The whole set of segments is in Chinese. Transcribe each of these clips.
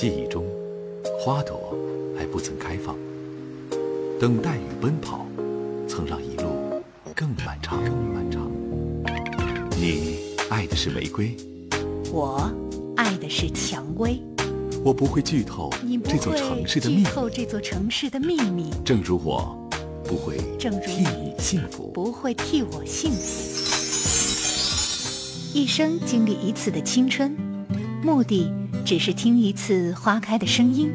记忆中，花朵还不曾开放，等待与奔跑，曾让一路更漫长。更漫长。你爱的是玫瑰，我爱的是蔷薇。我不会剧透这座城市的秘密。剧透这座城市的秘密。正如我不会替你幸福，不会替我幸福。一生经历一次的青春，目的只是听一次花开的声音，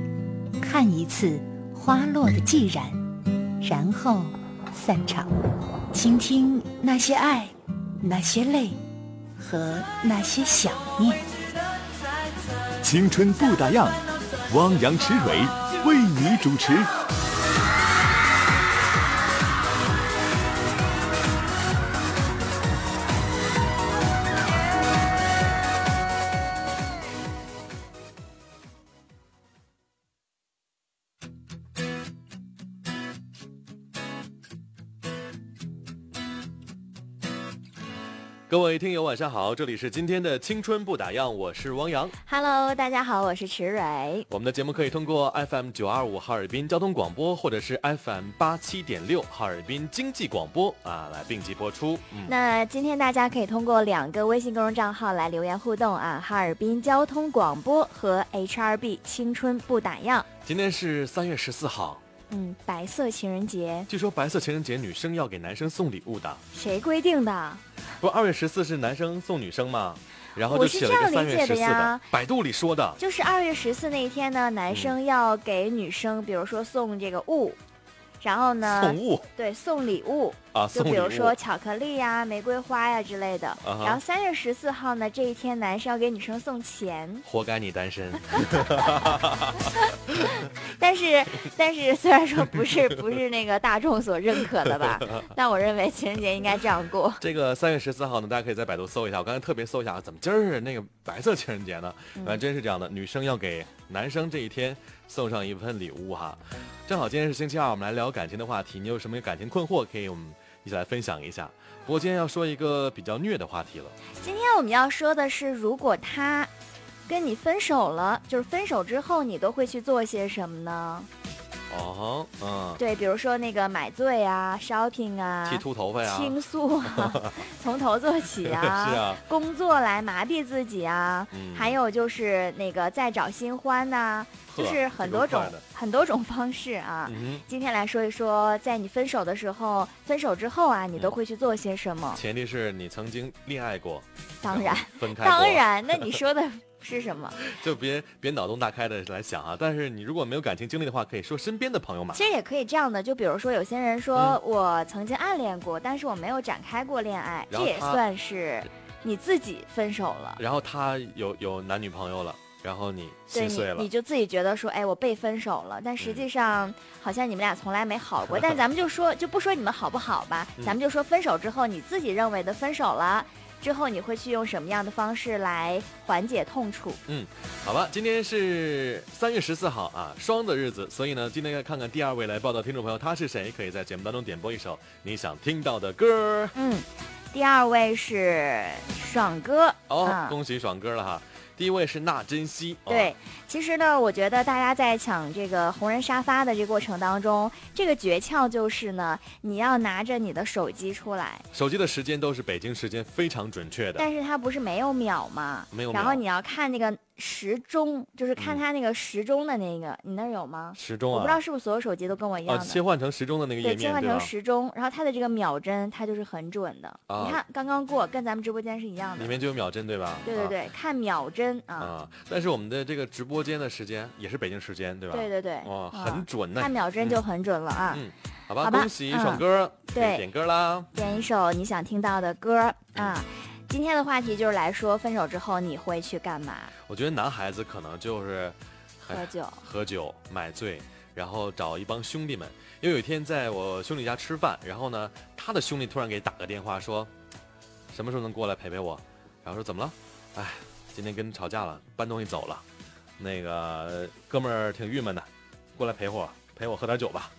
看一次花落的寂然，然后散场，倾听那些爱，那些泪，和那些想念。青春不打烊，汪洋池蕊为你主持。位听友，晚上好，这里是今天的青春不打烊，我是汪洋。Hello，大家好，我是池蕊。我们的节目可以通过 FM 九二五哈尔滨交通广播，或者是 FM 八七点六哈尔滨经济广播啊，来并机播出。嗯，那今天大家可以通过两个微信公众账号来留言互动啊，哈尔滨交通广播和 HRB 青春不打烊。今天是三月十四号，嗯，白色情人节，据说白色情人节女生要给男生送礼物的，谁规定的？不二月十四是男生送女生吗？然后我就是写了一个这样理解三月十四的呀百度里说的。就是二月十四那一天呢，男生要给女生，比如说送这个物，然后呢，送物对，送礼物，啊，就比如说巧克力呀、玫瑰花呀之类的。啊然后三月十四号呢，这一天男生要给女生送钱，活该你单身。但是但是虽然说不是不是那个大众所认可的吧，但我认为情人节应该这样过。这个三月十四号呢，大家可以在百度搜一下。我刚才特别搜一下啊，怎么今儿是那个白色情人节呢？反正真是这样的，女生要给男生这一天送上一份礼物哈。正好今天是星期二，我们来聊感情的话题。你有什么感情困惑，可以我们一起来分享一下。不过今天要说一个比较虐的话题了。今天我们要说的是，如果他跟你分手了，就是分手之后你都会去做些什么呢？哦，嗯，对，比如说那个买醉啊、shopping 啊、剃秃头发呀，倾诉啊，从头做起啊，是啊，工作来麻痹自己啊，嗯。还有就是那个再找新欢呐、就是很多种很多种方式啊。嗯今天来说一说，在你分手的时候，分手之后啊，你都嗯。会去做些什么，？前提是你曾经恋爱过，当然，分开，当然，那你说的是什么？就别别脑洞大开的来想啊。但是你如果没有感情经历的话，可以说身边的朋友嘛。其实也可以这样的，就比如说有些人说嗯我曾经暗恋过，但是我没有展开过恋爱，这也算是你自己分手了。然后他有有男女朋友了，然后你对心碎了你，你，就自己觉得说，哎，我被分手了，但实际上好像你们俩从来没好过。但咱们就说，就不说你们好不好吧，嗯咱们就说分手之后，你自己认为的分手了之后，你会去用什么样的方式来缓解痛楚？嗯好吧，今天是三月十四号啊，双的日子，所以呢，今天要看看第二位来报道听众朋友他是谁，可以在节目当中点播一首你想听到的歌嗯，第二位是爽哥哦，啊恭喜爽哥了哈。第一位是那珍惜，哦对，其实呢，我觉得大家在抢这个红人沙发的这个过程当中，这个诀窍就是呢，你要拿着你的手机出来，手机的时间都是北京时间非常准确的，但是它不是没有秒吗？没有秒然后你要看那个时钟，就是看嗯它那个时钟的那个，你那儿有吗？时钟啊，我不知道是不是所有手机都跟我一样哦，的。切换成时钟的那个页对，面，切换成？时钟，然后它的这个秒针，它就是很准的。啊你看刚刚过，跟咱们直播间是一样的里。面就有秒针，对吧？啊对对对，看秒针啊，啊，但是我们的这个直播间的时间也是北京时间，对吧？对对对，哇，啊很准呢看。秒针就很准了啊。嗯，好吧，好吧恭喜嗯爽哥，可以对点歌啦。点一首你想听到的歌啊。今天的话题就是来说，分手之后你会去干嘛？我觉得男孩子可能就是哎喝酒。喝酒买醉，然后找一帮兄弟们。因为有一天在我兄弟家吃饭，然后呢，他的兄弟突然给打个电话说，什么时候能过来陪陪我？然后说怎么了？哎，今天跟吵架了，搬东西走了。那个哥们儿挺郁闷的，过来陪我，陪我喝点酒吧。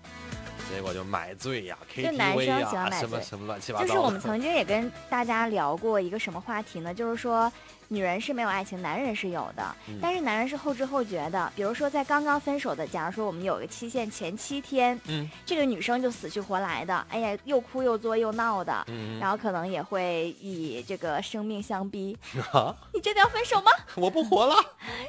结果就买醉呀就男生，KTV 喜欢呀，买醉什么什么乱七八糟的。就是我们曾经也跟大家聊过一个什么话题呢？就是说，女人是没有爱情，男人是有的，嗯但是男人是后知后觉的。比如说在刚刚分手的，假如说我们有个期限前七天，嗯这个女生就死去活来的，哎呀，又哭又作又闹的。嗯然后可能也会以这个生命相逼，啊，你真的要分手吗？我不活了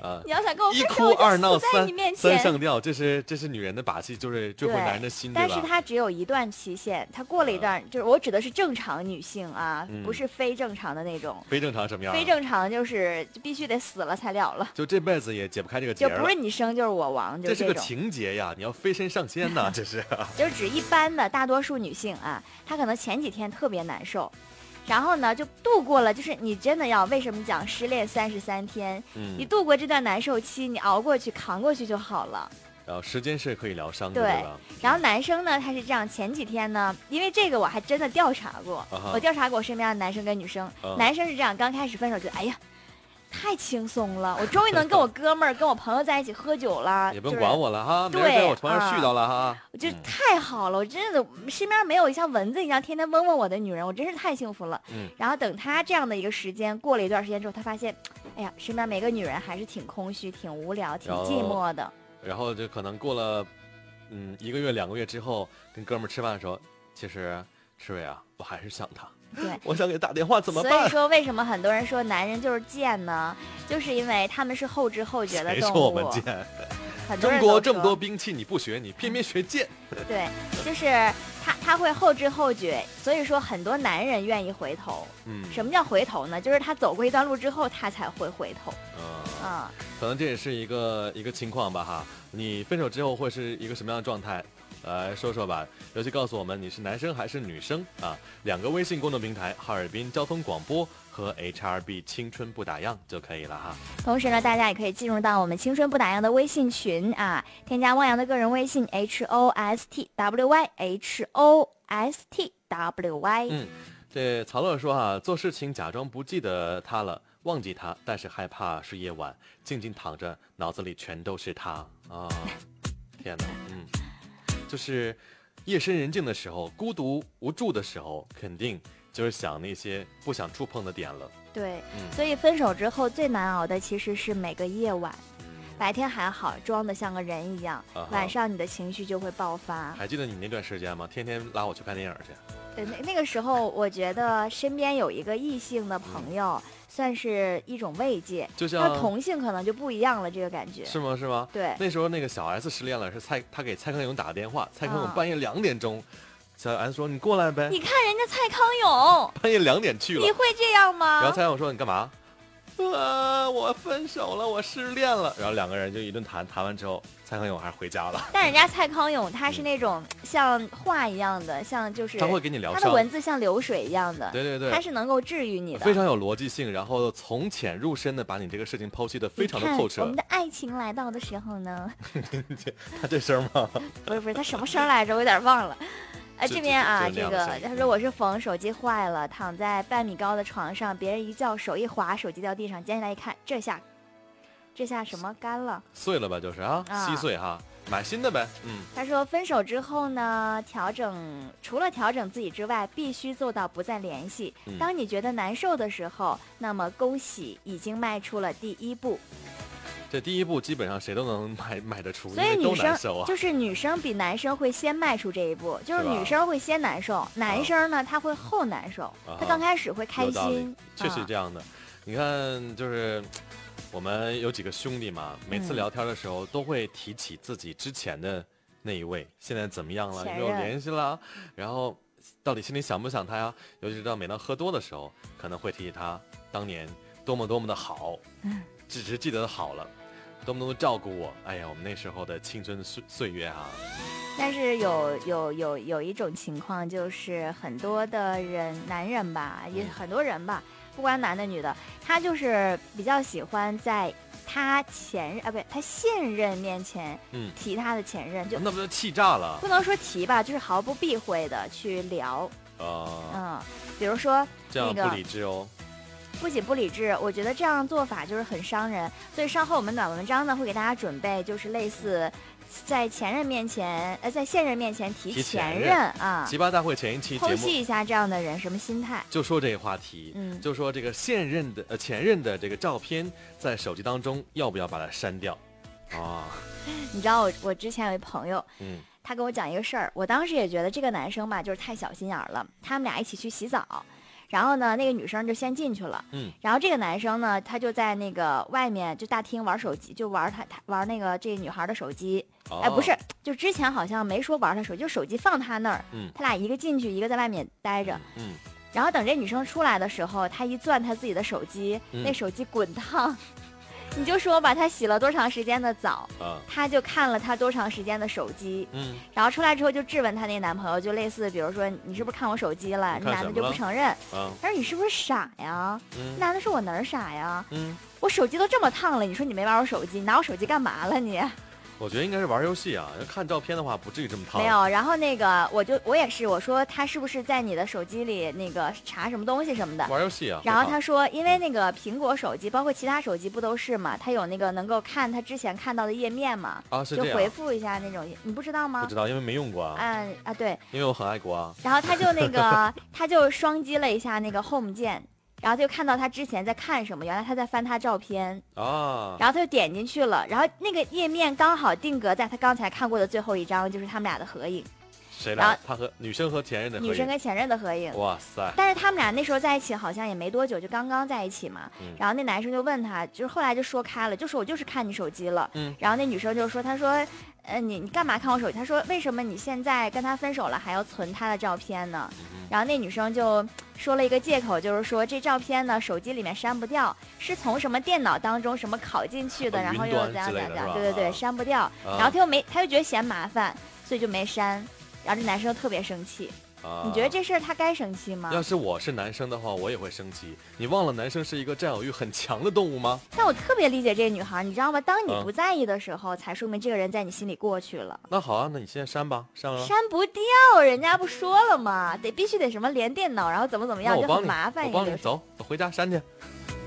啊！你要想跟我分手，一哭二闹三。三上吊，这是这是女人的把戏，就是追回对男人的心，对但是吧？它只有一段期限，她过了一段，就是我指的是正常女性啊，嗯不是非正常的那种。非正常什么样啊？非正常就是就必须得死了才了了，就这辈子也解不开这个结就不是。你生就是我亡，就这是个。情节呀，你要飞身上仙呐，这是。就是指一般的大多数女性啊，她可能前几天特别难受，然后呢就度过了，就是你真的要为什么讲失恋三十三天，你嗯，度过这段难受期，你熬过去扛过去就好了。然后时间是可以疗伤的，对？然后男生呢，他是这样，前几天呢，因为这个我还真的调查过，我调查过我身边的男生跟女生，啊男生是这样，刚开始分手觉得，哎呀。太轻松了，我终于能跟我哥们儿、跟我朋友在一起喝酒了，也不用管我了哈，没人在对我床上絮叨了哈。我觉得嗯太好了，我真的身边没有像蚊子一样天天嗡嗡我的女人，我真是太幸福了。嗯然后等他这样的一个时间过了一段时间之后，他发现，哎呀，身边每个女人还是挺空虚、挺无聊、挺寂寞的。然后就可能过了，嗯，一个月两个月之后，跟哥们儿吃饭的时候，其实赤伟啊，我还是想他，对，我想给打电话，怎么办所以？说为什么很多人说男人就是贱呢？就是因为他们是后知后觉的动物。谁说我们贱？中国这么多兵器你不学，你偏偏学贱。对，就是他他会后知后觉，所以说很多男人愿意回头。嗯，什么叫回头呢？就是他走过一段路之后，他才会回头。嗯，啊、可能这也是一个一个情况吧哈。你分手之后会是一个什么样的状态？来说说吧，尤其告诉我们你是男生还是女生啊？两个微信公众平台：哈尔滨交通广播和 HRB 青春不打烊就可以了哈。同时呢，大家也可以进入到我们青春不打烊的微信群啊，添加汪洋的个人微信 h o s t w y h o s t w y。嗯，这曹乐说啊，做事情假装不记得他了，忘记他，但是害怕是夜晚，静静躺着，脑子里全都是他啊！天哪，嗯，就是夜深人静的时候，孤独无助的时候，肯定就是想那些不想触碰的点了。对，嗯所以分手之后最难熬的其实是每个夜晚，嗯，白天还好，装的像个人一样，晚上你的情绪就会爆发。还记得你那段时间吗？天天拉我去看电影去。对，那那个时候我觉得身边有一个异性的朋友，算是一种慰藉。就像同性可能就不一样了，这个感觉。是吗？是吗？对，那时候那个小 S 失恋了，是蔡他给蔡康永打个电话，蔡康永啊半夜两点钟，小 S 说你过来呗，你看人家蔡康永，半夜两点去了你，会这样吗？然后蔡康永说你干嘛？啊，我分手了，我失恋了。然后两个人就一顿谈，谈完之后，蔡康永还是回家了。但人家蔡康永他是那种像画一样的，像就是他会给你疗伤，他的文字像流水一样的，对对对，他是能够治愈你的。非常有逻辑性，然后从浅入深的把你这个事情剖析的非常的透彻我们。的爱情来到的时候呢，他这声吗？不是不是，他什么声来着？我有点忘了。哎，这边啊，这个他说我是冯，手机坏了，躺在半米高的床上，别人一叫，手一滑，手机掉地上，捡起来一看，这下，这下什么干了？碎了吧，就是啊，啊稀碎哈，买新的呗。嗯，他说分手之后呢，调整除了调整自己之外，必须做到不再联系。嗯当你觉得难受的时候，那么恭喜，已经迈出了第一步。这第一步基本上谁都能买买得出，因所以女生啊。就是女生比男生会先迈出这一步，就是女生会先难受，男生呢他会后难受，啊他刚开始会开心，确实啊这样的。你看，就是我们有几个兄弟嘛，每次嗯聊天的时候都会提起自己之前的那一位，现在怎么样了？有没有联系啦？然后到底心里想不想他呀？尤其是到每当喝多的时候，可能会提起他当年多么多么的好，嗯只是记得好了。多么多么照顾我，哎呀，我们那时候的青春岁岁月啊，但是有有有有一种情况，就是很多的人，男人吧，也嗯。很多人吧，不管男的女的，他就是比较喜欢在他前任啊，不对，他现任面前嗯，提他的前任，就那不就气炸了？不能说提吧，就是毫不避讳的去聊，呃，嗯，比如说这样那个不理智哦。不仅不理智，我觉得这样做法就是很伤人。所以稍后我们暖文章呢会给大家准备，就是类似在前任面前，呃，在现任面前提前任啊，奇葩大会前一期剖析一下这样的人什么心态？就说这个话题，嗯就说这个现任的呃前任的这个照片在手机当中要不要把它删掉？啊，你知道我我之前有一朋友，嗯他跟我讲一个事儿，我当时也觉得这个男生吧，就是太小心眼儿了。他们俩一起去洗澡，然后呢，那个女生就先进去了，嗯，然后这个男生呢，他就在那个外面就大厅玩手机，就玩他他玩那个这个女孩的手机。哦哎，不是，就之前好像没说玩他手机，就手机放他那儿，嗯他俩一个进去，一个在外面待着。嗯，然后等这女生出来的时候，他一攥他自己的手机，嗯那手机滚烫。你就说吧，他洗了多长时间的澡，啊，他就看了他多长时间的手机，嗯，然后出来之后就质问他那男朋友，就类似比如说你是不是看我手机了？那男的就不承认，啊，他说你是不是傻呀？嗯男的说我哪儿傻呀？嗯，我手机都这么烫了，你说你没玩我手机，你拿我手机干嘛了你？我觉得应该是玩游戏啊，要看照片的话不至于这么烫。没有，然后那个我就我也是，我说他是不是在你的手机里那个查什么东西什么的？玩游戏啊。然后他说，因为那个苹果手机，包括其他手机不都是嘛？它有那个能够看他之前看到的页面嘛，就回复一下那种，你不知道吗不知？道，因为没用过啊，嗯啊对，因为我很爱国啊。然后他就那个 他就双击了一下那个 Home 键，然后他就看到他之前在看什么，原来他在翻他照片，啊，然后他就点进去了，然后那个页面刚好定格在他刚才看过的最后一张，就是他们俩的合影？谁来他和女生和前任的合影女生跟前任的合影。哇塞，但是他们俩那时候在一起好像也没多久，就刚刚在一起嘛。嗯然后那男生就问他，就是后来就说开了，就说我就是看你手机了。嗯然后那女生就说，她说，呃，你你干嘛看我手机？他说为什么你现在跟他分手了还要存他的照片呢？嗯然后那女生就说了一个借口，就是说这照片呢手机里面删不掉，是从什么电脑当中什么拷进去的，哦然后又怎样怎样对对对，啊删不掉。啊然后他又没，他又觉得嫌麻烦，所以就没删。然后这男生就特别生气，啊你觉得这事儿他该生气吗？要是我是男生的话，我也会生气。你忘了男生是一个占有欲很强的动物吗？但我特别理解这个女孩，你知道吗？当你嗯不在意的时候，才说明这个人在你心里过去了。那好啊，那你现在删吧，删了。删不掉，人家不说了吗？得必须得什么连电脑，然后怎么怎么样，就很麻烦我。帮你走，走回家删去。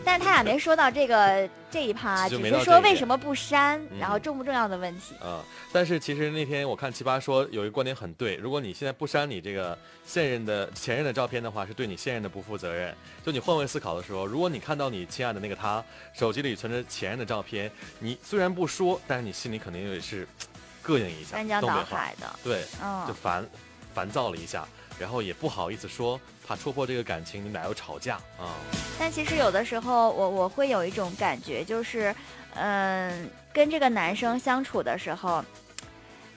但是他俩没说到这个这一趴，只是说为什么不删，嗯然后重不重要的问题。啊、但是其实那天我看奇葩说有一个观点很对，如果你现在不删你这个现任的前任的照片的话，是对你现任的不负责任。就你换位思考的时候，如果你看到你亲爱的那个他手机里存着前任的照片，你虽然不说，但是你心里肯定也是膈应一下，翻江倒海的，对，就嗯，烦烦躁了一下，然后也不好意思说，怕戳破这个感情，你们俩又吵架啊。但其实有的时候我我会有一种感觉，就是，嗯，跟这个男生相处的时候，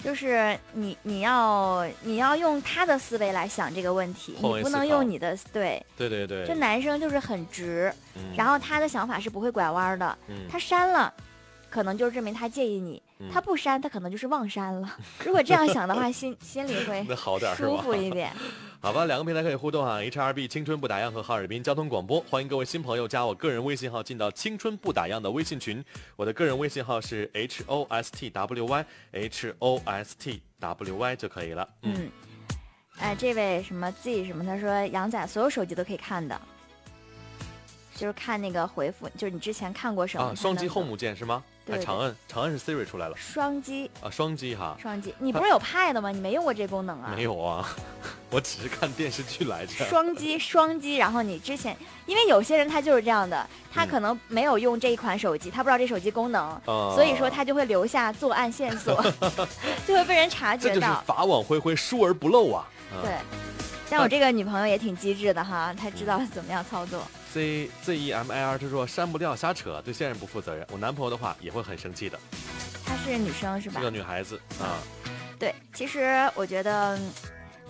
就是你你要你要用他的思维来想这个问题，你不能用你的对。对对对，这男生就是很直，嗯然后他的想法是不会拐弯的，嗯他删了。可能就是证明他介意你，嗯他不删，他可能就是忘删了。如果这样想的话，心心里会 好点舒？服一点。好吧，两个平台可以互动啊，HRB 青春不打烊和哈尔滨交通广播，欢迎各位新朋友加我个人微信号进到青春不打烊的微信群，我的个人微信号是 H O S T W Y H O S T W Y 就可以了。嗯，嗯，哎，这位什么 Z 什么，他说杨仔所有手机都可以看的，就是看那个回复，就是你之前看过什么啊，双击 Home 键是吗？对对哎长按长按是 Siri 出来了双击啊，双击哈。双击，你不是有 Pad 吗？你没用过这功能啊？没有啊，我只是看电视剧来着。双击双击，然后你之前，因为有些人他就是这样的，他嗯可能没有用这一款手机，他不知道这手机功能，啊所以说他就会留下作案线索，就会被人察这就是觉到。法网恢恢，疏而不漏啊。嗯对，但我这个女朋友也挺机智的哈，她知道怎么样操作。Z Z E M I R 他说删不掉瞎扯，对现任不负责任。我男朋友的话也会很生气的，她是女生是吧是？个女孩子啊。对，其实我觉得，嗯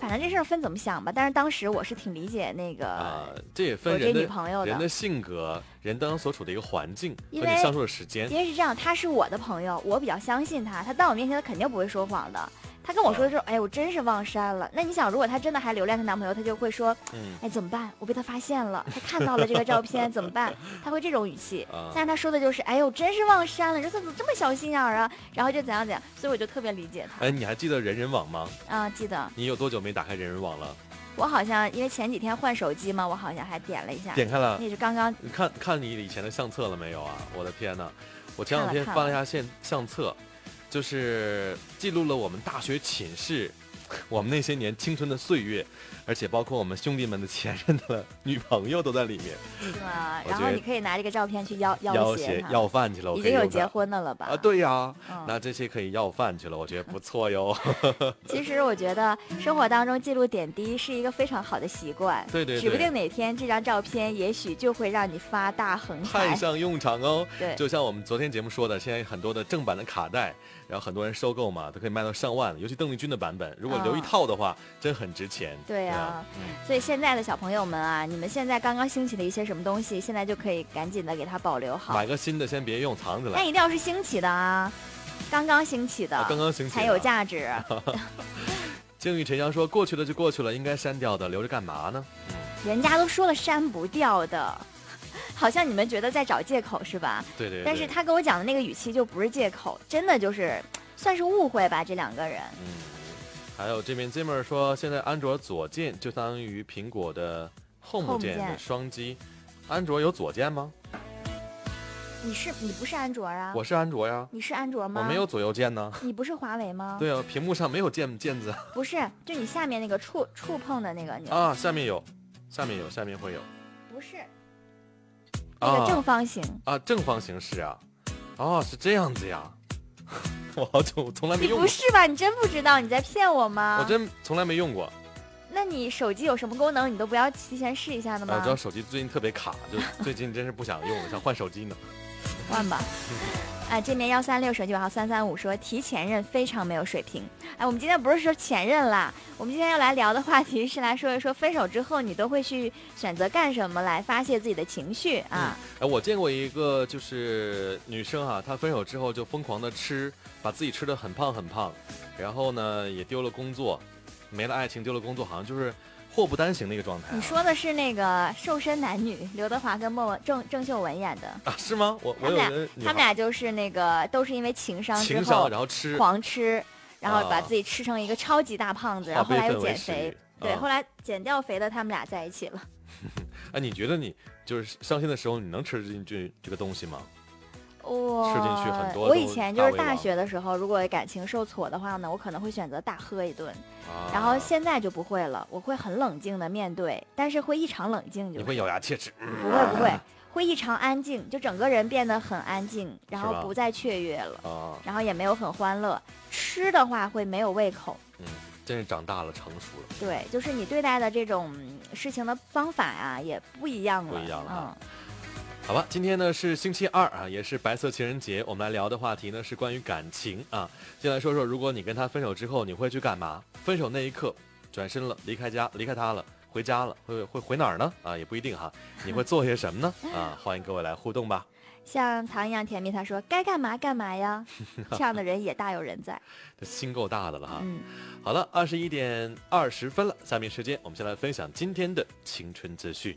反正这事儿分怎么想吧。但是当时我是挺理解那个，啊，这也分我这人的女朋友的人的性格，人当所处的一个环境和你相处的时间因。为是这样，他是我的朋友，我比较相信他，他到我面前他肯定不会说谎的。他跟我说的时候，哎，我真是忘删了。那你想，如果她真的还留恋她男朋友，她就会说，嗯哎，怎么办？我被他发现了，他看到了这个照片，怎么办？他会这种语气。啊但是他说的就是，哎呦，真是忘删了，你说他怎么这么小心眼儿啊？然后就怎样怎样，所以我就特别理解他。哎，你还记得人人网吗？啊，记得你有多久没打开人人网了？我好像因为前几天换手机嘛，我好像还点了一下。点开了，那是刚刚你看看你以前的相册了没有啊？我的天呐，我前两天翻了一下相相册，就是记录了我们大学寝室，我们那些年青春的岁月，而且包括我们兄弟们的前任的女朋友都在里面。是吗？然后你可以拿这个照片去要要挟他，挟要饭去了，我已经有结婚的了吧？啊？对呀，嗯那这些可以要饭去了，我觉得不错哟。其实我觉得生活当中记录点滴是一个非常好的习惯。对对对指不定哪天这张照片也许就会让你发大横财。派上用场哦。对就像我们昨天节目说的，现在很多的正版的卡带，然后很多人收购嘛，都可以卖到上万，尤其邓丽君的版本，如果留一嗯套的话，真很值钱。对呀、啊嗯所以现在的小朋友们啊，你们现在刚刚兴起的一些什么东西，现在就可以赶紧的给它保留好。买个新的先别用，藏起来。那一定要是兴起的啊，刚刚兴起的，啊刚刚兴起才有价值。静雨沉香说：“过去的就过去了，应该删掉的，留着干嘛呢？”人家都说了删不掉的，好像你们觉得在找借口是吧？对对对。但是他跟我讲的那个语气就不是借口，真的就是 算是误会吧，这两个人。嗯，还有这边 Zimmer 说，现在安卓左键就相当于苹果的 Home Home 键的键双击。安卓有左键吗？你是你不是安卓啊？我是安卓呀，你是安卓吗？我没有。左右键呢。你不是华为吗？对啊，屏幕上没有键键子不是，就你下面那个触触碰的那个钮，啊，下面有，下面有，下面会有不是那个正啊方形。啊，正方形是啊，哦，是这样子呀。我好久从来没用过，不是吧？你真不知道？你在骗我吗？我真从来没用过。那你手机有什么功能，你都不要提前试一下的吗？我知道手机最近特别卡，就最近真是不想用了，想换手机呢。换吧。啊，这面幺三六手机尾号三三五说提前任非常没有水平。哎，我们今天不是说前任啦，我们今天要来聊的话题是来说一说分手之后你都会去选择干什么来发泄自己的情绪啊？哎，我见过一个就是女生啊，她分手之后就疯狂的吃，把自己吃的很胖很胖，然后呢也丢了工作，没了爱情，丢了工作，好像就是祸不单行的一个状态、啊。你说的是那个瘦身男女，刘德华跟莫文郑郑秀文演的，啊？是吗？我我有他们俩他们俩就是那个都是因为情商之情后商，然后吃，狂吃，然后把啊自己吃成一个超级大胖子，然后后来又减肥欲。对，啊后来减掉肥的，他们俩在一起了。哎，你觉得你就是伤心的时候，你能吃进去这个东西吗？我吃进去很多我以前就是大学的时候，如果感情受挫的话呢，我可能会选择大喝一顿，啊，然后现在就不会了，我会很冷静的面对，但是会异常冷静，就是你会咬牙切齿，不会不会，会异常安静，就整个人变得很安静，然后不再雀跃了，啊，然后也没有很欢乐。吃的话会没有胃口，嗯真是长大了，成熟了。对，就是你对待的这种嗯事情的方法呀、也不一样了，不一样了。好吧，今天呢是星期二啊，也是白色情人节。我们来聊的话题呢是关于感情啊。先来说说，如果你跟他分手之后，你会去干嘛？分手那一刻，转身了，离开家，离开他了，回家了，会会回哪儿呢？啊，也不一定哈。你会做些什么呢？啊，欢迎各位来互动吧。像糖一样甜蜜，他说该干嘛干嘛呀，这样的人也大有人在。这心够大的了哈。嗯，好了，二十一点二十分了，下面时间我们先来分享今天的青春资讯。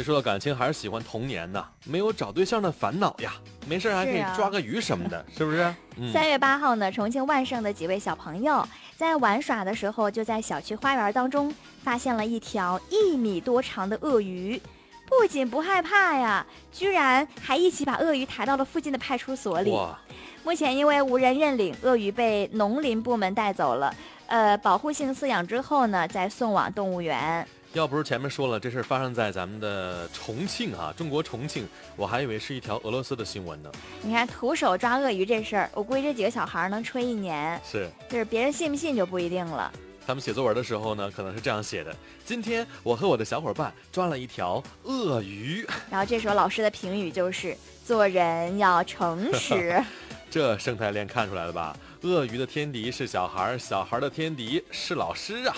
别说到感情，还是喜欢童年呐，没有找对象的烦恼呀。没事还可以抓个鱼什么的，是不是？嗯，三月八号呢，重庆万盛的几位小朋友在玩耍的时候，就在小区花园当中发现了一条一米多长的鳄鱼。不仅不害怕呀，居然还一起把鳄鱼抬到了附近的派出所里。哇，目前因为无人认领，鳄鱼被农林部门带走了。呃，保护性饲养之后呢，再送往动物园。要不是前面说了这事儿发生在咱们的重庆啊，中国重庆，我还以为是一条俄罗斯的新闻呢。你看，徒手抓鳄鱼这事儿，我估计这几个小孩儿能吹一年，是，就是别人信不信就不一定了。他们写作文的时候呢，可能是这样写的：今天我和我的小伙伴抓了一条鳄鱼。然后这时候老师的评语就是：做人要诚实。这生态链看出来了吧？鳄鱼的天敌是小孩儿，小孩儿的天敌是老师啊。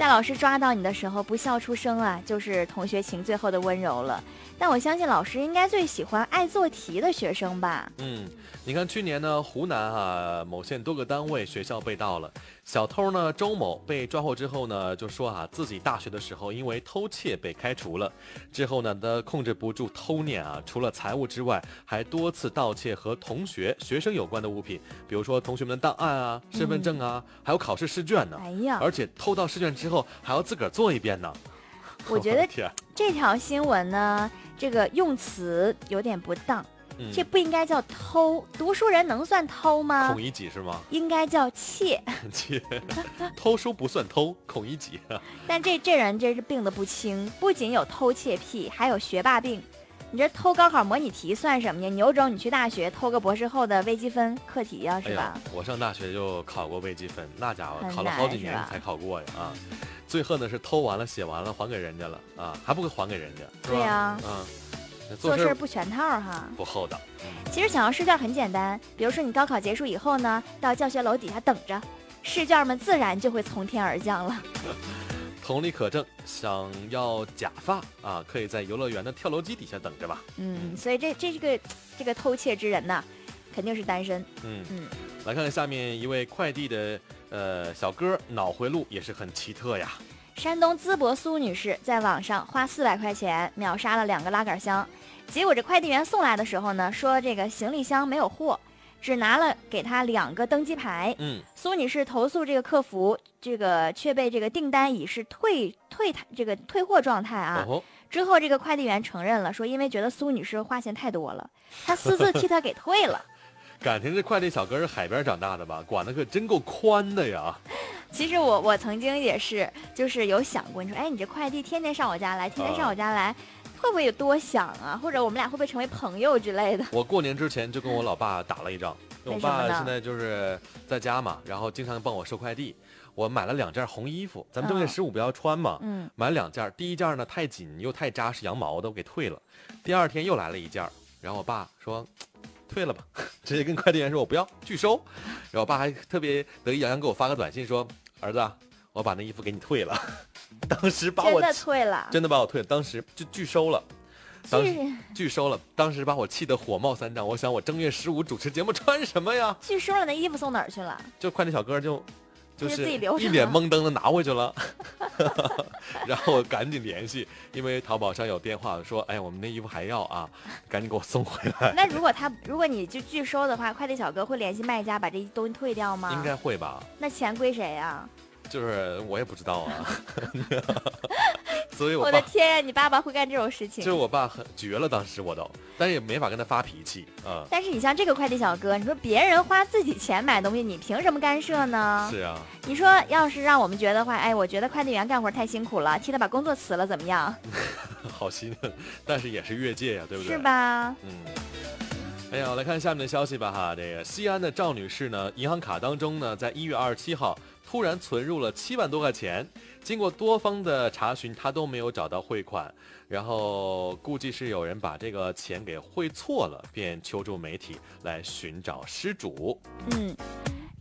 在老师抓到你的时候不笑出声啊，就是同学情最后的温柔了。但我相信老师应该最喜欢爱做题的学生吧？嗯，你看去年呢，湖南啊某县多个单位学校被盗了，小偷呢周某被抓获之后呢，就说啊自己大学的时候因为偷窃被开除了，之后呢他控制不住偷念啊，除了财物之外，还多次盗窃和同学、学生有关的物品，比如说同学们的档案啊、身份证啊，还有考试试卷呢。哎呀，而且偷到试卷之后还要自个儿做一遍呢。我觉得，这条新闻呢，这个用词有点不当，嗯这不应该叫偷，读书人能算偷吗孔？乙己是吗？应该叫窃。窃，偷书不算偷，孔乙己。但这这人真是病得不轻，不仅有偷窃癖，还有学霸病。你这偷高考模拟题算什么呀？你有种你去大学偷个博士后的微积分课题呀、是吧哎？，我上大学就考过微积分，那家伙考了好几年才考过呀啊！最恨的是偷完了写完了还给人家了啊，还不给还给人家，是吧？对呀嗯，做事不全套哈。不厚道。其实想要试卷很简单，比如说你高考结束以后呢，到教学楼底下等着，试卷们自然就会从天而降了。同理可证，想要假发啊，可以在游乐园的跳楼机底下等着吧。嗯，所以这这这个这个偷窃之人呢，肯定是单身。嗯嗯，来看看下面一位快递的呃小哥脑回路也是很奇特呀。山东淄博苏女士在网上花四百块钱秒杀了两个拉杆箱，结果这快递员送来的时候呢，说这个行李箱没有货，只拿了给他两个登机牌。嗯，苏女士投诉这个客服，这个却被这个订单已是退退这个退货状态啊。哦，之后这个快递员承认了，说因为觉得苏女士花钱太多了，他私自替她给退了。感情这快递小哥是海边长大的吧？管的可真够宽的呀。其实我我曾经也是，就是有想过，你说，哎，你这快递天天上我家来，天天上我家来，会不会有多想啊？或者我们俩会不会成为朋友之类的？我过年之前就跟我老爸打了一仗，因为我爸现在就是在家嘛，然后经常帮我收快递。我买了两件红衣服，咱们正月嗯十五不要穿嘛，嗯，买了两件，第一件呢太紧又太扎实，羊毛的，我给退了。第二天又来了一件，然后我爸说。退了吧，直接跟快递员说我不要拒收，然后我爸还特别得意洋洋给我发个短信说儿子啊，我把那衣服给你退了，当时把我真的退了，真的把我退了，当时就拒收了，当时拒拒收了，当时把我气得火冒三丈。我想我正月十五主持节目穿什么呀？拒收了，那衣服送哪儿去了？就快递小哥就就就是自己留一脸懵登的拿回去了，然后我赶紧联系，因为淘宝上有电话说，哎，我们那衣服还要啊，赶紧给我送回来。那如果他如果你就拒收的话，快递小哥会联系卖家把这东西退掉吗？应该会吧？那钱归谁呀、就是我也不知道啊，所以我我的天呀，你爸爸会干这种事情就是？我爸很绝了，当时我都，但是也没法跟他发脾气啊。但是你像这个快递小哥，你说别人花自己钱买东西，你凭什么干涉呢？是啊，你说要是让我们觉得话，哎，我觉得快递员干活太辛苦了，替他把工作辞了怎么样？好心，但是也是越界呀，对不对？是？吧？嗯。哎呀，来看下面的消息吧哈。这个西安的赵女士呢，银行卡当中呢，在一月二十七号突然存入了七万多块钱，经过多方的查询，他都没有找到汇款，然后估计是有人把这个钱给汇错了，便求助媒体来寻找失主。嗯，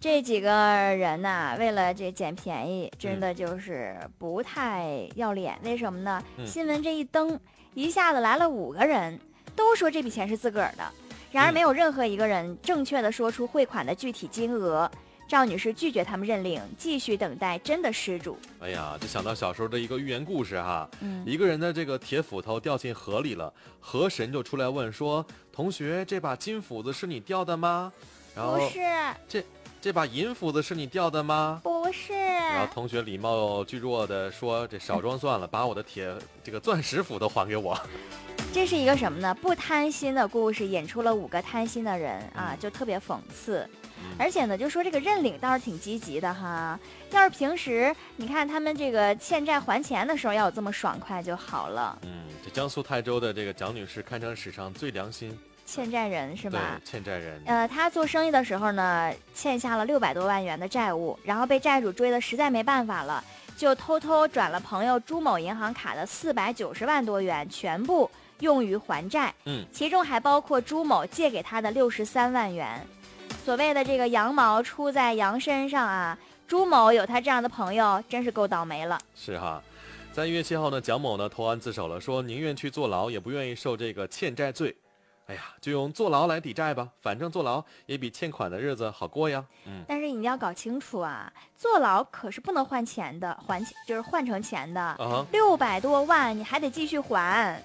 这几个人呐、为了这捡便宜，真的就是不太要脸。为什么呢？嗯新闻这一登，一下子来了五个人，都说这笔钱是自个儿的，然而嗯没有任何一个人正确的说出汇款的具体金额。赵女士拒绝他们认领，继续等待真的失主。哎呀，就想到小时候的一个寓言故事哈，嗯，一个人的这个铁斧头掉进河里了，河神就出来问说：“同学，这把金斧子是你掉的吗？”然后不是，这这把银斧子是你掉的吗？不是，然后同学礼貌巨弱的说：“这少装算了，把我的铁这个钻石斧头还给我。这是一个什么呢？不贪心的故事，引出了五个贪心的人啊，就特别讽刺。嗯而且呢，就说这个认领倒是挺积极的哈。要是平时你看他们这个欠债还钱的时候，要有这么爽快就好了”。嗯，这江苏泰州的这个蒋女士堪称史上最良心，欠债人是吧对？欠债人。呃，他做生意的时候呢，欠下了六百多万元的债务，然后被债主追的实在没办法了，就偷偷转了朋友朱某银行卡的四百九十万多元，全部用于还债。嗯，其中还包括朱某借给他的六十三万元。所谓的这个羊毛出在羊身上啊，朱某有他这样的朋友，真是够倒霉了。是哈。在一月七号呢，蒋某呢投案自首了，说宁愿去坐牢，也不愿意受这个欠债罪。哎呀，就用坐牢来抵债吧，反正坐牢也比欠款的日子好过呀。嗯，但是你要搞清楚啊，坐牢可是不能换钱的，还钱就是换成钱的。啊，六百多万你还得继续还，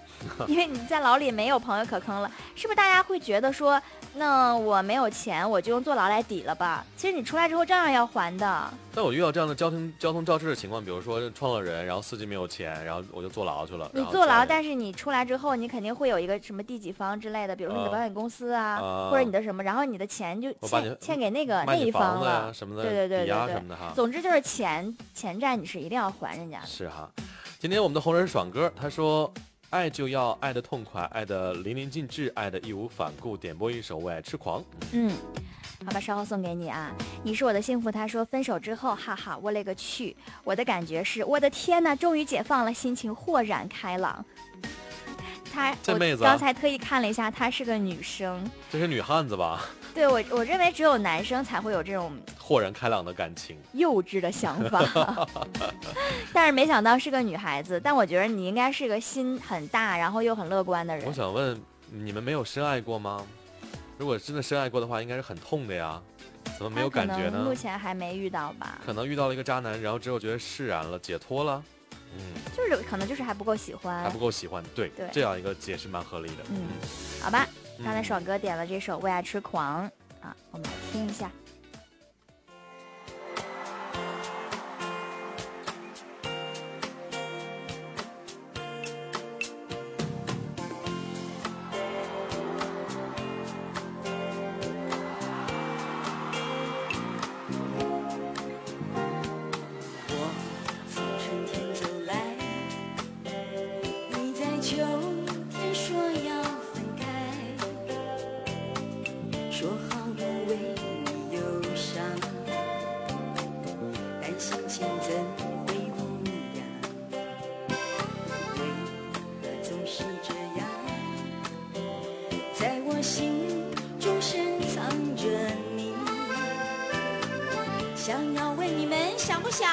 因为你在牢里没有朋友可坑了，是不是？大家会觉得说，那我没有钱，我就用坐牢来抵了吧？其实你出来之后照样要还的。但我遇到这样的交通交通肇事的情况，比如说撞了人，然后司机没有钱，然后我就坐牢去了。你坐牢，但是你出来之后，你肯定会有一个什么第几方之类的，比如说你的啊保险公司啊，啊或者你的什么，然后你的钱就欠欠给那个那一方了。什么的，对对对对对什么的哈。总之就是钱钱债你是一定要还人家的。是哈，今天我们的红人爽哥他说：“爱就要爱的痛快，爱的淋漓尽致，爱的义无反顾。”点播一首《为爱痴狂》。嗯，好吧，稍后送给你啊。你是我的幸福。他说分手之后，哈哈，我勒个去！我的感觉是，我的天呐，终于解放了，心情豁然开朗。他，这妹子啊刚才特意看了一下，她是个女生。这是女汉子吧？对我，我认为只有男生才会有这种豁然开朗的感情。幼稚的想法，但是没想到是个女孩子。但我觉得你应该是个心很大，然后又很乐观的人我。想问，你们没有深爱过吗？如果真的深爱过的话，应该是很痛的呀，怎么没有感觉呢目？前还没遇到吧，可能遇到了一个渣男，然后之后觉得释然了，解脱了，嗯，就是可能就是还不够喜欢还不。够喜欢。对，对这样一个解释蛮合理的。嗯，好吧，嗯刚才爽哥点了这首《为爱痴狂》啊，我们来听一下。想要问你们想不想？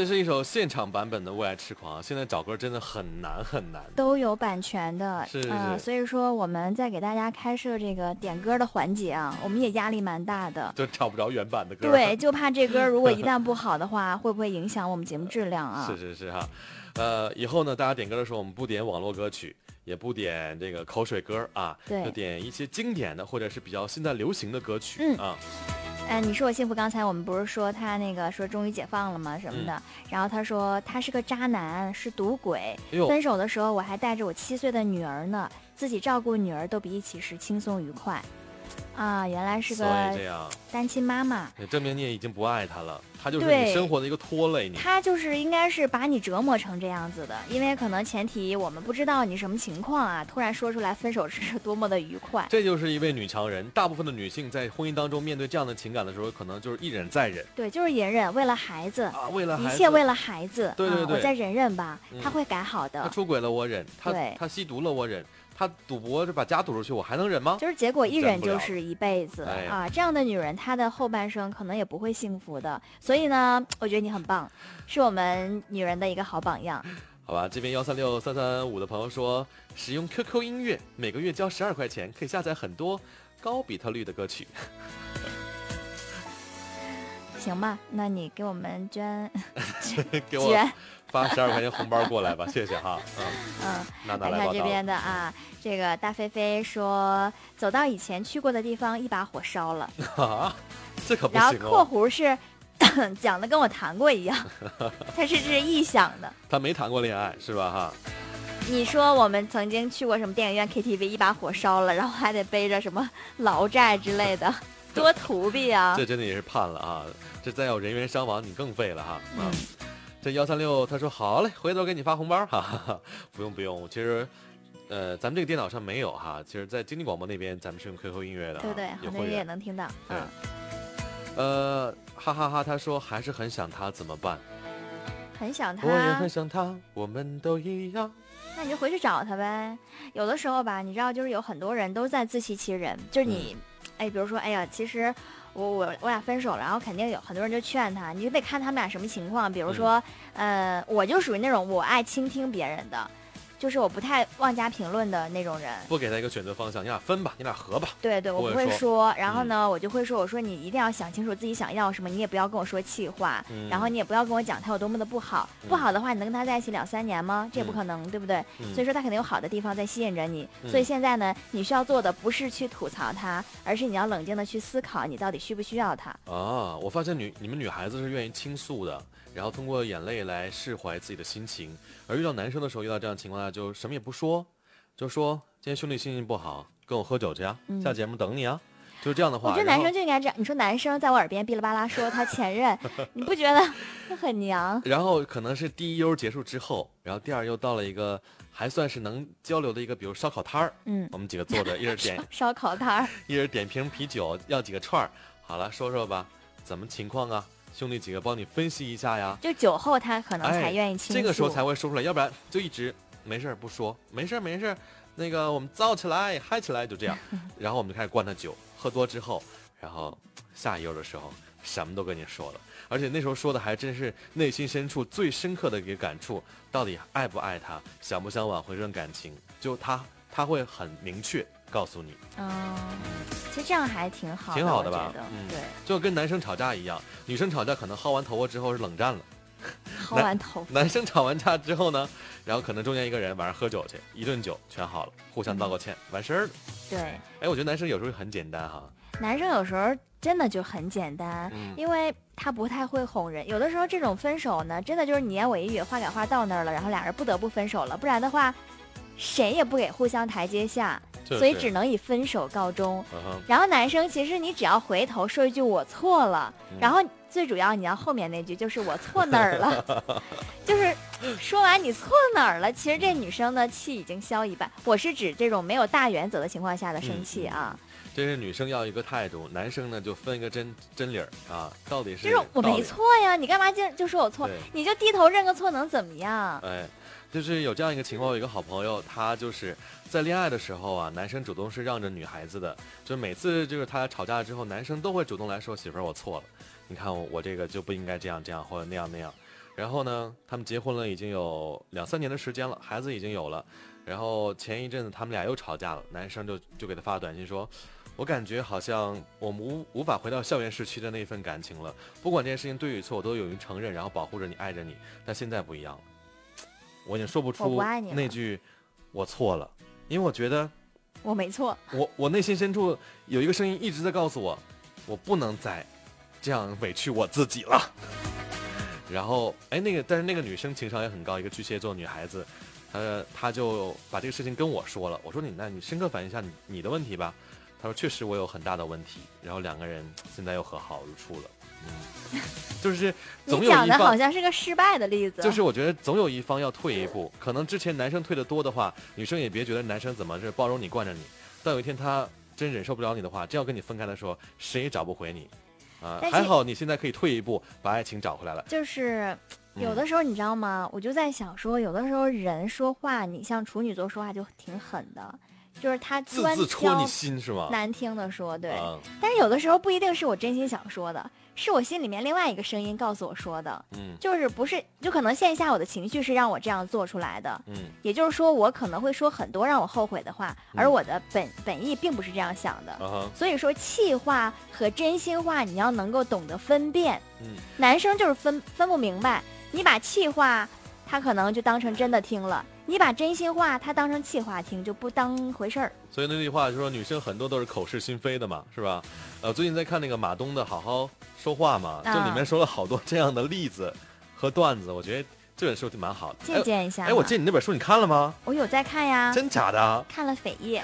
这是一首现场版本的《为爱痴狂》，现在找歌真的很难很难。都有版权的，是是呃是所以说我们在给大家开设这个点歌的环节啊，我们也压力蛮大的。就找不着原版的歌。对，，就怕这歌如果一旦不好的话，会不会影响我们节目质量啊？是是是哈，呃，以后呢，大家点歌的时候，我们不点网络歌曲，也不点这个口水歌啊，对就点一些经典的或者是比较现在流行的歌曲、嗯啊。嗯，你说我幸福。刚才我们不是说他那个说终于解放了吗？什么的。嗯然后他说他是个渣男，是赌鬼。分手的时候我还带着我七岁的女儿呢，自己照顾女儿都比一起时轻松愉快。啊，原来是个样，单亲妈妈。也证明你也已经不爱他了，他就是你生活的一个拖累你。他就是应该是把你折磨成这样子的，因为可能前提我们不知道你什么情况啊，突然说出来分手是多么的愉快。这就是一位女强人。大部分的女性在婚姻当中面对这样的情感的时候，可能就是一忍再忍对，就是隐忍，为了孩子，啊，为了一切为了孩子。对对对啊，我再忍忍吧，嗯他会改好的。他出轨了我忍，他对他吸毒了我忍，他赌博就把家赌出去，我还能忍吗？就是结果一忍就是一辈子哎啊！这样的女人，她的后半生可能也不会幸福的。所以呢，我觉得你很棒，是我们女人的一个好榜样。好吧，这边幺三六三三五的朋友说，使用 QQ 音乐每个月交十二块钱，可以下载很多高比特率的歌曲。行吧，那你给我们 捐给我捐，发十二块钱红包过来吧，谢谢哈。嗯，嗯。娜娜来看这。边的啊，这个大飞飞说，走到以前去过的地方，一把火烧了。啊，这可不然后。括弧是讲的跟我谈过一样，他是这是臆想的。他没谈过恋爱是吧？哈，你说我们曾经去过什么电影院 KTV，一把火烧了，然后还得背着什么劳债之类的，多图逼啊！这真的也是判了啊！这再有人员伤亡，你更废了哈。啊嗯，这幺三六他说好嘞，回头给你发红包，哈哈哈，不用不用，其实。呃，咱们这个电脑上没有哈，其实，在经济广播那边，咱们是用 QQ 音乐的啊，对对，有会很多人也。能听到。对嗯，呃，哈哈哈他说还是很想他，怎么办？很想他我也他很，想他，我们都一样。那你就回去找他呗。有的时候吧，你知道，就是有很多人都在自欺欺人，就是你，嗯哎，比如说，哎呀，其实。我我我俩分手了，然后肯定有很多人就劝他，你就得看他们俩什么情况。比如说，嗯呃，我就属于那种我爱倾听别人的，就是我不太妄加评论的那种人。不给他一个选择方向，你俩分吧，你俩合吧。对对，我不不会说，然后嗯呢，我就会说，我说你一定要想清楚自己想要什么，你也不要跟我说气话，嗯然后你也不要跟我讲他有多么的不好，不嗯好的话，你能跟他在一起两三年吗？这也不嗯可能，对不对？嗯所以说他肯定有好的地方在吸引着你，嗯所以现在呢，你需要做的不是去吐槽他，而是你要冷静的去思考你到底需不需要他。啊，我发现女你们女孩子是愿意倾诉的，然后通过眼泪来释怀自己的心情，而遇到男生的时候，遇到这样的情况下就什么也不说，就说今天兄弟心情不好，跟我喝酒去啊，嗯下节目等你啊，就是这样的话。我觉得男生就应该这样，你说男生在我耳边哔哩吧啦说他前任，你不觉得很娘？然后可能是第一优结束之后，然后第二又到了一个还算是能交流的一个，比如烧烤摊儿，嗯，我们几个坐着，一人点烧烤摊儿，一人点瓶啤酒，要几个串儿，好了，说说吧，怎么情况啊？兄弟几个帮你分析一下呀。就酒后他可能才哎愿意倾诉。这个时候才会说出来，要不然就一直没事儿不说，没事儿没事儿，那个我们燥起来嗨起来就这样，然后我们就开始灌他酒，喝多之后，然后下一悠的时候什么都跟你说了，而且那时候说的还真是内心深处最深刻的一个感触，到底爱不爱他，想不想挽回这段感情，就他他会很明确告诉你，嗯，其实这样还挺好的，挺好的我觉得吧嗯对，就跟男生吵架一样，女生吵架可能薅完头发之后是冷战了。薅完头发，男生吵完架之后呢，然后可能中间一个人晚上喝酒去，一顿酒全好了，互相道个歉，完事儿了。对，哎，我觉得男生有时候很简单哈，男生有时候真的就很简单，嗯因为他不太会哄人。有的时候这种分手呢，真的就是你言我一语，话赶话到那儿了，然后俩人不得不分手了，不然的话，谁也不给互相台阶下，就是所以只能以分手告终。然后男生其实你只要回头说一句我错了，嗯然后最主要你要后面那句就是我错哪儿了，就是说完你错哪儿了，其实这女生的气已经消一半。我是指这种没有大原则的情况下的生气啊，这是女生要一个态度，男生呢就分一个真真理儿啊，到底是就是我没。错呀，你干嘛就就说我错？你就低头认个错能怎么样？哎，就是有这样一个情况，有一个好朋友，他就是在恋爱的时候啊，男生主动是让着女孩子的，就每次就是他俩吵架之后，男生都会主动来说媳妇儿我错了，你看我我这个就不应该这样这样或者那样那样，然后呢，他们结婚了已经有两三年的时间了，孩子已经有了。然后前一阵子他们俩又吵架了，男生就就给他发短信说：“我感觉好像我们无无法回到校园时期的那份感情了。不管这件事情对与错，我都勇于承认，然后保护着你，爱着你。但现在不一样了，我已经说不出那句我错了，因为我觉得我没错，我我内心深处有一个声音一直在告诉我，我不能再这样委屈我自己了。然后，哎，那个，但是那个女生情商也很高，一个巨蟹座女孩子，她她就把这个事情跟我说了。我说你那你深刻反映一下你你的问题吧。她说确实我有很大的问题。然后两个人现在又和好如初了。嗯，就是 总有一方，讲的好像是个失败的例子。就是我觉得总有一方要退一步。可能之前男生退的多的话，女生也别觉得男生怎么是包容你惯着你。到有一天他真忍受不了你的话，真要跟你分开的时候，谁也找不回你。啊，还好你现在可以退一步，把爱情找回来了。就是有嗯的时候你知道吗？我就在想说，有的时候人说话，你像处女座说话就挺狠的，就是他字专字戳你挑心是吗？难听的说，对。啊，但是有的时候不一定是我真心想说的，是我心里面另外一个声音告诉我说的，嗯就是不是就可能线下我的情绪是让我这样做出来的，嗯也就是说我可能会说很多让我后悔的话，而嗯我的本本意并不是这样想的。所以说，气话和真心话你要能够懂得分辨。嗯，男生就是分分不明白，你把气话，他可能就当成真的听了；你把真心话，他当成气话听，就不当回事儿。所以那句话就说女生很多都是口是心非的嘛，是吧？呃，最近在看那个马东的《好好说话》嘛，这里啊面说了好多这样的例子和段子，我觉得这本书挺蛮好的。借鉴一下。哎，哎，我借你那本书你看了吗？我有在看呀，真假的？看了扉页。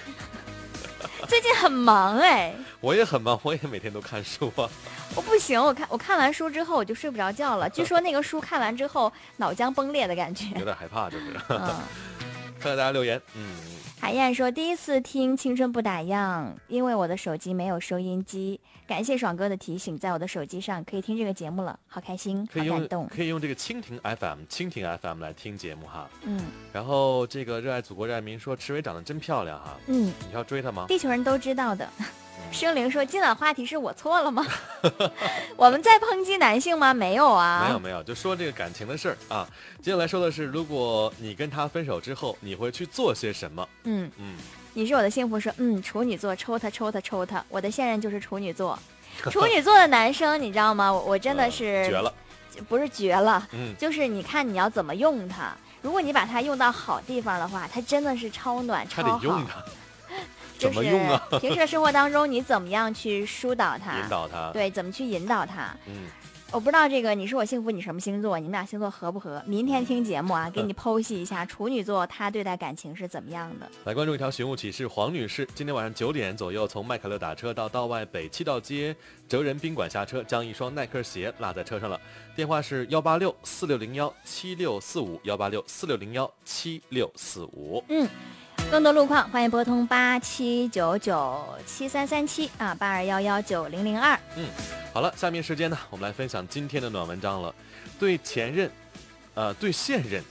最近很忙哎，我也很忙，我也每天都看书啊。我不行，我看我看完书之后我就睡不着觉了。据说那个书看完之后脑浆崩裂的感觉。有点害怕，就是。嗯。看看大家留言，嗯，海燕说：“第一次听《青春不打烊》，因为我的手机没有收音机。感谢爽哥的提醒，在我的手机上可以听这个节目了，好开心，好感动。可以用这个蜻蜓 FM 蜻蜓 FM 来听节目哈。嗯然后这个热爱祖国热爱民说，池伟长得真漂亮哈，嗯，你要追她吗？地球人都知道的。生灵说：今晚话题是我错了吗？我们在抨击男性吗？没有啊，没有没有，就说这个感情的事儿啊。接下来说的是，如果你跟他分手之后，你会去做些什么？嗯，嗯，你是我的幸福说，嗯，处女座抽他抽他抽他，我的现任就是处女座。处女座的男生，你知道吗？我我真的呃是绝了，不是绝了，嗯，就是你看你要怎么用它。如果你把它用到好地方的话，它真的是超暖还超好。得用它，就怎么用啊？是 平时的生活当中，你怎么样去疏导他？引导他，对，怎么去引导他？嗯，我不知道这个你是我幸福，你什么星座？你们俩星座合不合？明天听节目啊，给你剖析一下处女座他对待感情是怎么样的。来关注一条寻物启事，黄女士今天晚上九点左右从麦凯乐打车到道外北七道街哲人宾馆下车，将一双耐克鞋落在车上了。电话是幺八六四六零幺七六四五幺八六四六零幺七六四五。更多路况，欢迎拨通八七九九七三三七啊，八二幺幺九零零二。嗯好了，下面时间呢，我们来分享今天的暖文章了。对前任，呃，对现任，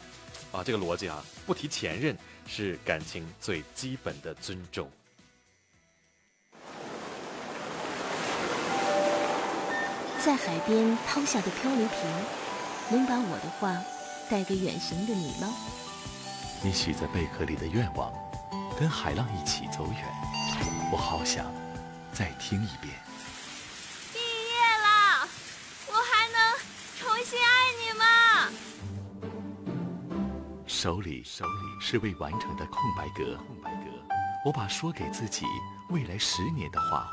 啊，这个逻辑啊，不提前任是感情最基本的尊重。在海边抛下的漂流瓶，能把我的话带给远行的你吗？你许在贝壳里的愿望，跟海浪一起走远。我好想再听一遍。毕业了，我还能重新爱你吗？手里手里是未完成的空白格，空白格。我把说给自己未来十年的话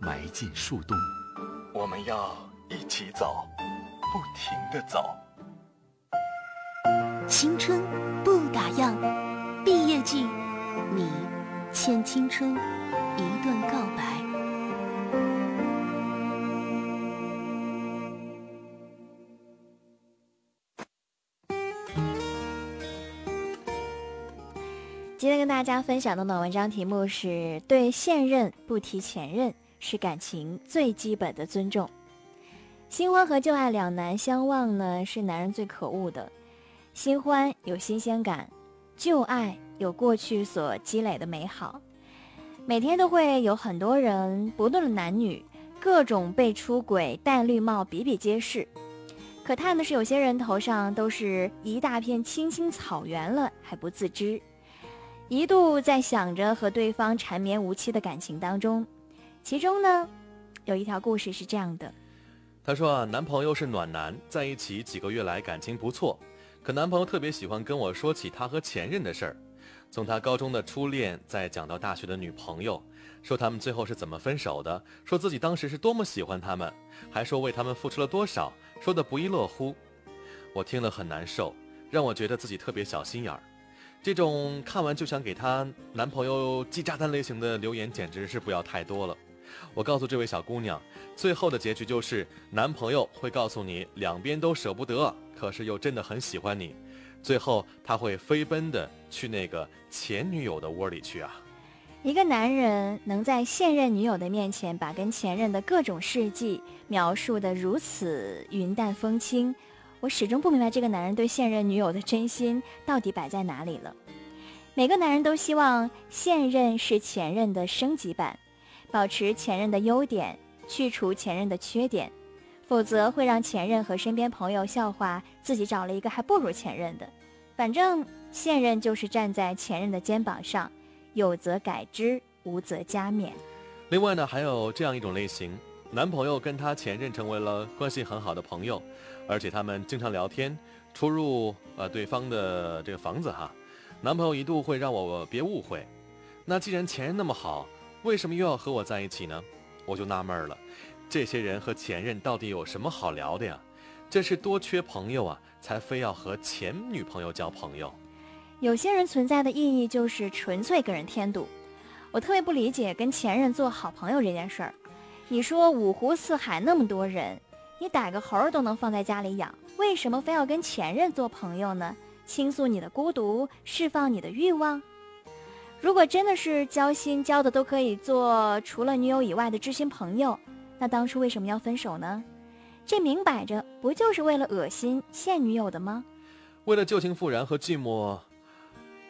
埋进树洞。我们要一起走，不停的走。青春不打烊，毕业季，你欠青春一段告白。今天跟大家分享的暖文章题目是：对现任不提前任是感情最基本的尊重。新欢和旧爱两难相望呢，是男人最可恶的。新欢有新鲜感，旧爱有过去所积累的美好。每天都会有很多人，不论男女，各种被出轨、戴绿帽比比皆是。可叹的是，有些人头上都是一大片青青草原了，还不自知，一度在想着和对方缠绵无期的感情当中。其中呢，有一条故事是这样的：她说啊，男朋友是暖男，在一起几个月来感情不错，可男朋友特别喜欢跟我说起他和前任的事儿，从他高中的初恋，再讲到大学的女朋友，说他们最后是怎么分手的，说自己当时是多么喜欢他们，还说为他们付出了多少，说的不亦乐乎。我听了很难受，让我觉得自己特别小心眼儿。这种看完就想给她男朋友寄炸弹类型的留言，简直是不要太多了。我告诉这位小姑娘，最后的结局就是男朋友会告诉你，两边都舍不得，可是又真的很喜欢你，最后他会飞奔的去那个前女友的窝里去啊。一个男人能在现任女友的面前把跟前任的各种事迹描述得如此云淡风轻，我始终不明白这个男人对现任女友的真心到底摆在哪里了。每个男人都希望现任是前任的升级版，保持前任的优点，去除前任的缺点，否则会让前任和身边朋友笑话自己找了一个还不如前任的。反正现任就是站在前任的肩膀上。有则改之，无则加勉。另外呢，还有这样一种类型：男朋友跟他前任成为了关系很好的朋友，而且他们经常聊天，出入呃对方的这个房子哈。男朋友一度会让我别误会，那既然前任那么好，为什么又要和我在一起呢？我就纳闷了，这些人和前任到底有什么好聊的呀？这是多缺朋友啊，才非要和前女朋友交朋友。有些人存在的意义就是纯粹给人添堵，我特别不理解跟前任做好朋友这件事儿。你说五湖四海那么多人，你逮个猴儿都能放在家里养，为什么非要跟前任做朋友呢？倾诉你的孤独，释放你的欲望。如果真的是交心交的都可以做除了女友以外的知心朋友，那当初为什么要分手呢？这明摆着不就是为了恶心现女友的吗？为了旧情复燃和寂寞。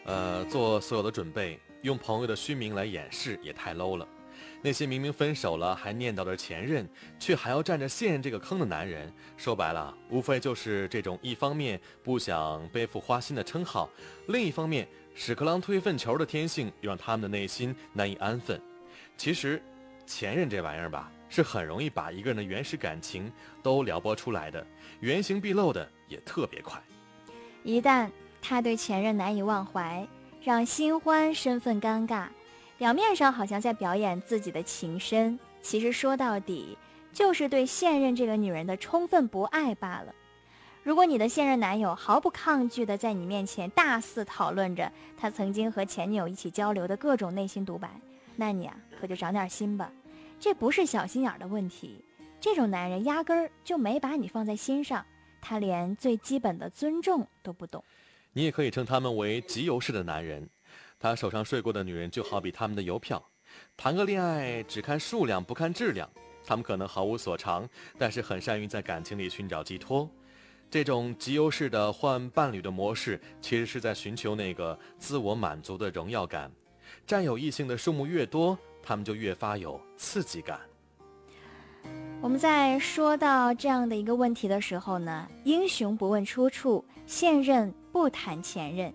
呃，做所有的准备，用朋友的虚名来掩饰也太 low 了。那些明明分手了还念叨着前任，却还要占着现任这个坑的男人，说白了，无非就是这种一方面不想背负花心的称号，另一方面屎壳郎推粪球的天性，又让他们的内心难以安分。其实，前任这玩意儿吧，是很容易把一个人的原始感情都撩拨出来的，原形毕露的也特别快。一旦。他对前任难以忘怀，让新欢身份尴尬。表面上好像在表演自己的情深，其实说到底就是对现任这个女人的充分不爱罢了。如果你的现任男友毫不抗拒地在你面前大肆讨论着他曾经和前女友一起交流的各种内心独白，那你啊可就长点心吧。这不是小心眼的问题，这种男人压根儿就没把你放在心上，他连最基本的尊重都不懂。你也可以称他们为集邮式的男人，他手上睡过的女人就好比他们的邮票，谈个恋爱只看数量不看质量。他们可能毫无所长，但是很善于在感情里寻找寄托。这种集邮式的换伴侣的模式，其实是在寻求那个自我满足的荣耀感。占有异性的数目越多，他们就越发有刺激感。我们在说到这样的一个问题的时候呢，英雄不问出处，现任不谈前任，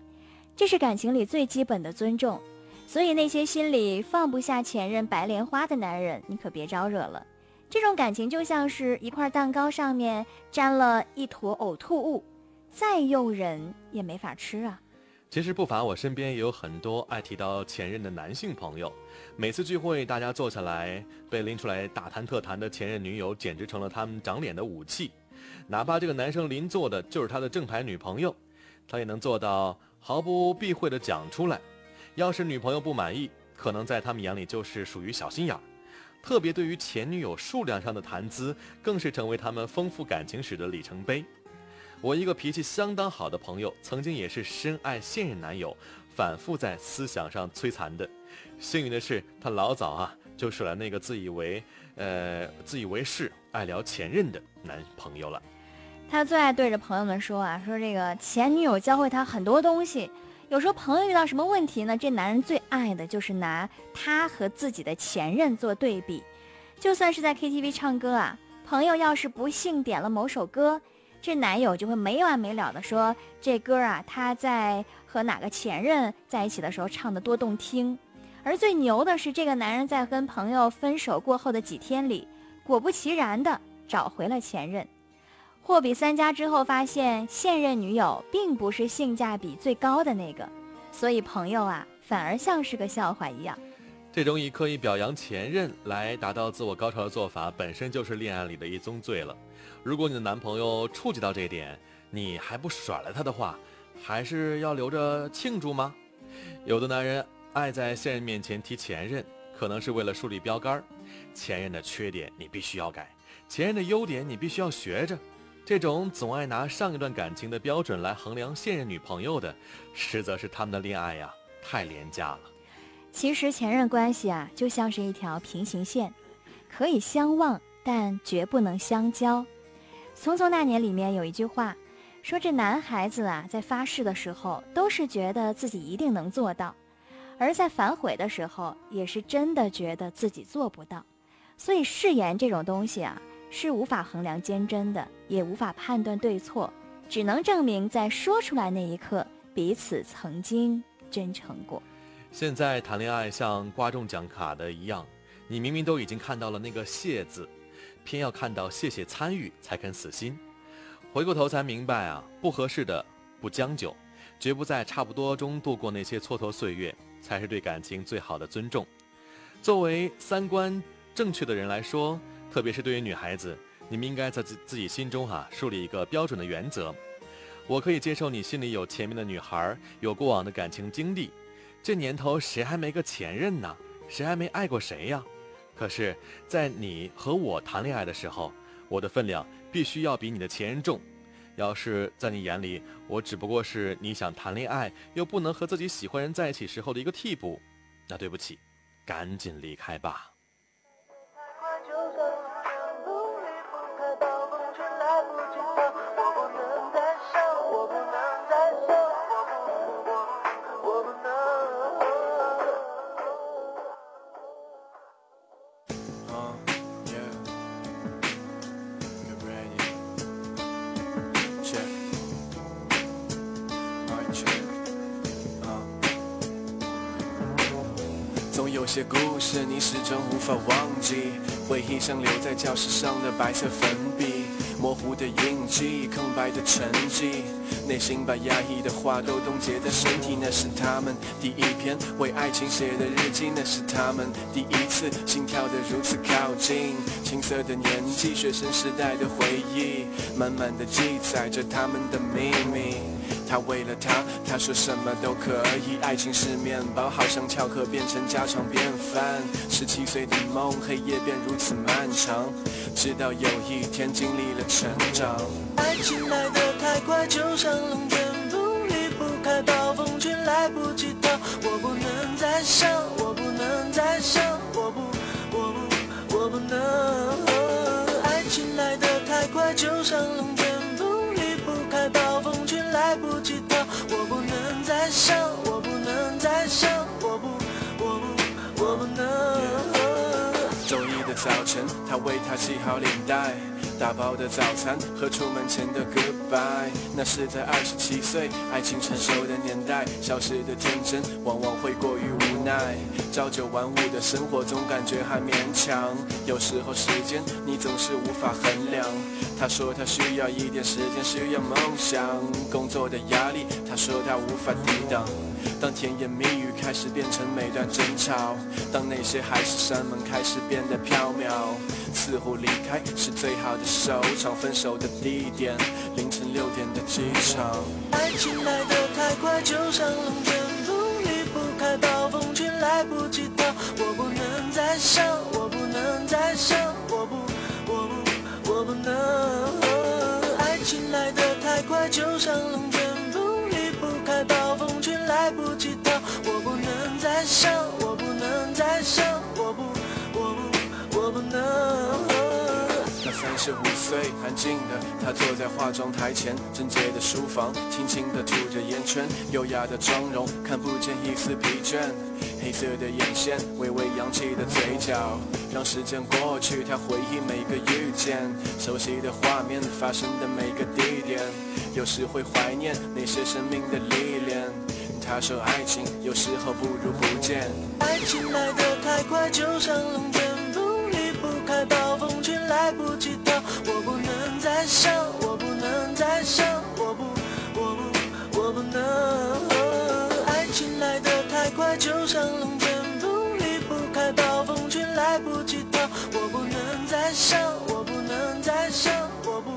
这是感情里最基本的尊重。所以那些心里放不下前任白莲花的男人，你可别招惹了。这种感情就像是一块蛋糕上面沾了一坨呕吐物，再诱人也没法吃啊。其实不乏我身边也有很多爱提到前任的男性朋友，每次聚会大家坐下来，被拎出来大谈特谈的前任女友，简直成了他们长脸的武器。哪怕这个男生邻座的就是他的正牌女朋友，他也能做到毫不避讳地讲出来。要是女朋友不满意，可能在他们眼里就是属于小心眼儿。特别对于前女友数量上的谈资，更是成为他们丰富感情史的里程碑。我一个脾气相当好的朋友，曾经也是深爱现任男友，反复在思想上摧残的。幸运的是，他老早啊就甩了那个自以为呃自以为是、爱聊前任的男朋友了。他最爱对着朋友们说啊，说这个前女友教会他很多东西。有时候朋友遇到什么问题呢？这男人最爱的就是拿他和自己的前任做对比。就算是在 KTV 唱歌啊，朋友要是不幸点了某首歌。这男友就会没完没了的说这歌啊，他在和哪个前任在一起的时候唱的多动听。而最牛的是，这个男人在跟朋友分手过后的几天里，果不其然的找回了前任。货比三家之后，发现现任女友并不是性价比最高的那个，所以朋友啊，反而像是个笑话一样。这种以刻意表扬前任来达到自我高潮的做法，本身就是恋爱里的一宗罪了。如果你的男朋友触及到这一点，你还不甩了他的话，还是要留着庆祝吗？有的男人爱在现任面前提前任，可能是为了树立标杆。前任的缺点你必须要改，前任的优点你必须要学着。这种总爱拿上一段感情的标准来衡量现任女朋友的，实则是他们的恋爱呀太廉价了。其实前任关系啊，就像是一条平行线，可以相望，但绝不能相交。《匆匆那年》里面有一句话，说这男孩子啊，在发誓的时候都是觉得自己一定能做到，而在反悔的时候，也是真的觉得自己做不到。所以誓言这种东西啊。是无法衡量坚贞的，也无法判断对错，只能证明在说出来那一刻，彼此曾经真诚过。现在谈恋爱像刮中奖卡的一样，你明明都已经看到了那个“谢”字，偏要看到“谢谢参与”才肯死心。回过头才明白啊，不合适的不将就，绝不在差不多中度过那些蹉跎岁月，才是对感情最好的尊重。作为三观正确的人来说。特别是对于女孩子，你们应该在自自己心中哈树立一个标准的原则。我可以接受你心里有前面的女孩，有过往的感情经历。这年头谁还没个前任呢？谁还没爱过谁呀？可是，在你和我谈恋爱的时候，我的分量必须要比你的前任重。要是在你眼里，我只不过是你想谈恋爱又不能和自己喜欢人在一起时候的一个替补，那对不起，赶紧离开吧。些故事你始终无法忘记，回忆像留在教室上的白色粉笔，模糊的印记，空白的成绩，内心把压抑的话都冻结在身体。那是他们第一篇为爱情写的日记，那是他们第一次心跳的如此靠近。青涩的年纪，学生时代的回忆，满满的记载着他们的秘密。他为了她，他说什么都可以。爱情是面包，好像巧克变成家常便饭。十七岁的梦，黑夜变如此漫长。直到有一天经历了成长。爱情来得太快，就像龙卷风，离不开暴风圈，来不及逃。我不能再想，我不能再想，我不，我不，我不能。爱情来得太快，就像龙卷风，来不及逃，我不能再想，我不能再想，我不，我不，我不能。周一的早晨，他为她系好领带。打包的早餐和出门前的 goodbye，那是在二十七岁爱情成熟的年代，消失的天真往往会过于无奈。朝九晚五的生活总感觉还勉强，有时候时间你总是无法衡量。他说他需要一点时间，需要梦想，工作的压力，他说他无法抵挡。当甜言蜜语开始变成每段争吵，当那些海誓山盟开始变得飘渺，似乎离开是最好的收场。分手的地点，凌晨六点的机场。爱情来得太快，就像龙卷风，离不开暴风圈，来不及逃。我不能再想，我不能再想，我不，我不，我不能。爱情来得太快，就像龙卷风，离不开暴风圈，来不及逃。我不能再想，我不能再想，三十五岁，安静的她坐在化妆台前，整洁的书房，轻轻的吐着烟圈，优雅的妆容，看不见一丝疲倦。黑色的眼线，微微扬起的嘴角，让时间过去，他回忆每个遇见，熟悉的画面，发生的每个地点，有时会怀念那些生命的历练。他说爱情有时候不如不见。爱情来得太快，就像龙卷风，离不开暴风圈，来不及逃。我不能再想，我不能再想，我不，我不，我不能。爱情来得太快，就像龙卷风，离不开暴风圈，来不及逃。我不能再想，我不能再想，我不，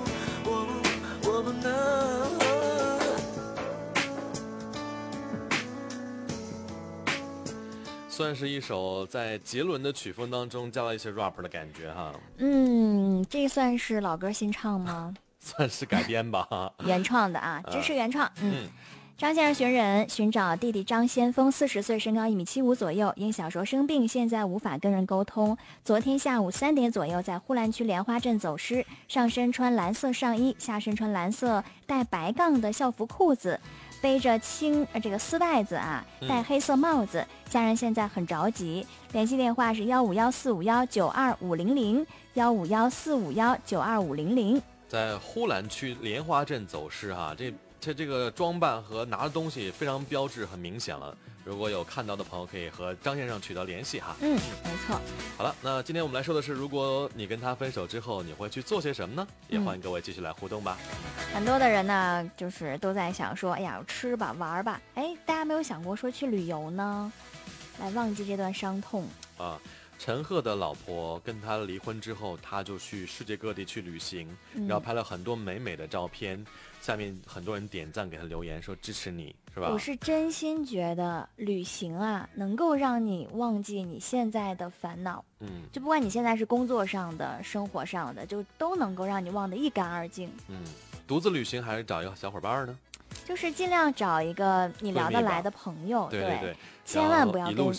我不，我不能。算是一首在杰伦的曲风当中加了一些 rap 的感觉哈，嗯，这算是老歌新唱吗？算是改编吧哈。原创的啊，支持原创。嗯，张先生寻人寻找弟弟张先锋，四十岁，身高一米七五左右，因小时候生病，现在无法跟人沟通。昨天下午三点左右，在呼兰区莲花镇走失，上身穿蓝色上衣，下身穿蓝色带白杠的校服裤子。背着青呃这个丝带子啊，戴黑色帽子，家人现在很着急，联系电话是幺五幺四五幺九二五零零幺五幺四五幺九二五零零。在呼兰区莲花镇走失哈，这这这个装扮和拿的东西非常标志，很明显了。如果有看到的朋友，可以和张先生取得联系哈。嗯，没错。好了，那今天我们来说的是，如果你跟他分手之后，你会去做些什么呢？也欢迎各位继续来互动吧。很多的人呢，就是都在想说，哎呀，吃吧，玩吧。哎，大家没有想过说去旅游呢，来忘记这段伤痛。啊，陈赫的老婆跟他离婚之后，他就去世界各地去旅行，嗯然后拍了很多美美的照片。下面很多人点赞给他留言说支持你，是吧？我是真心觉得旅行啊，能够让你忘记你现在的烦恼，嗯就不管你现在是工作上的、生活上的，就都能够让你忘得一干二净。嗯，独自旅行还是找一个小伙伴呢？就是尽量找一个你聊得来的朋友，对对对，千万不要跟